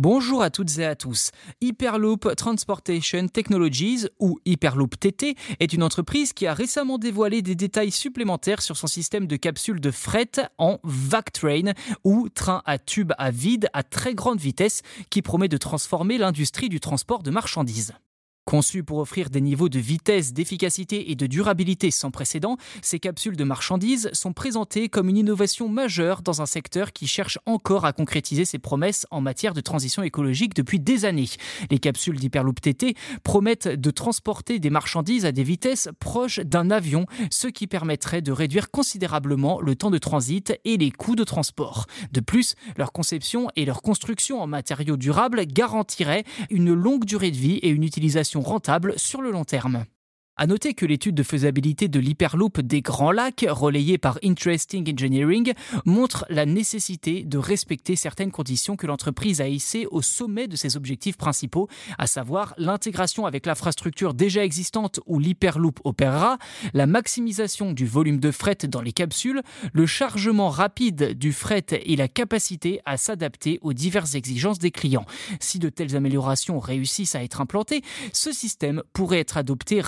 Bonjour à toutes et à tous. Hyperloop Transportation Technologies, ou Hyperloop TT, est une entreprise qui a récemment dévoilé des détails supplémentaires sur son système de capsules de fret en VAC-Train, ou train à tube à vide à très grande vitesse, qui promet de transformer l'industrie du transport de marchandises. Conçues pour offrir des niveaux de vitesse, d'efficacité et de durabilité sans précédent, ces capsules de marchandises sont présentées comme une innovation majeure dans un secteur qui cherche encore à concrétiser ses promesses en matière de transition écologique depuis des années. Les capsules d'Hyperloop TT promettent de transporter des marchandises à des vitesses proches d'un avion, ce qui permettrait de réduire considérablement le temps de transit et les coûts de transport. De plus, leur conception et leur construction en matériaux durables garantiraient une longue durée de vie et une utilisation rentable sur le long terme. À noter que l'étude de faisabilité de l'hyperloop des Grands Lacs, relayée par Interesting Engineering, montre la nécessité de respecter certaines conditions que l'entreprise a hissées au sommet de ses objectifs principaux, à savoir l'intégration avec l'infrastructure déjà existante où l'hyperloop opérera, la maximisation du volume de fret dans les capsules, le chargement rapide du fret et la capacité à s'adapter aux diverses exigences des clients. Si de telles améliorations réussissent à être implantées, ce système pourrait être adopté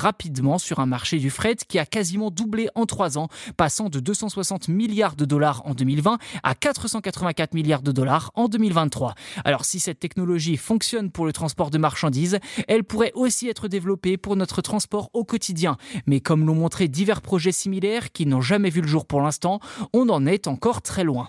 sur un marché du fret qui a quasiment doublé en trois ans, passant de 260 milliards de dollars en 2020 à 484 milliards de dollars en 2023. Alors si cette technologie fonctionne pour le transport de marchandises, elle pourrait aussi être développée pour notre transport au quotidien. Mais comme l'ont montré divers projets similaires qui n'ont jamais vu le jour pour l'instant, on en est encore très loin.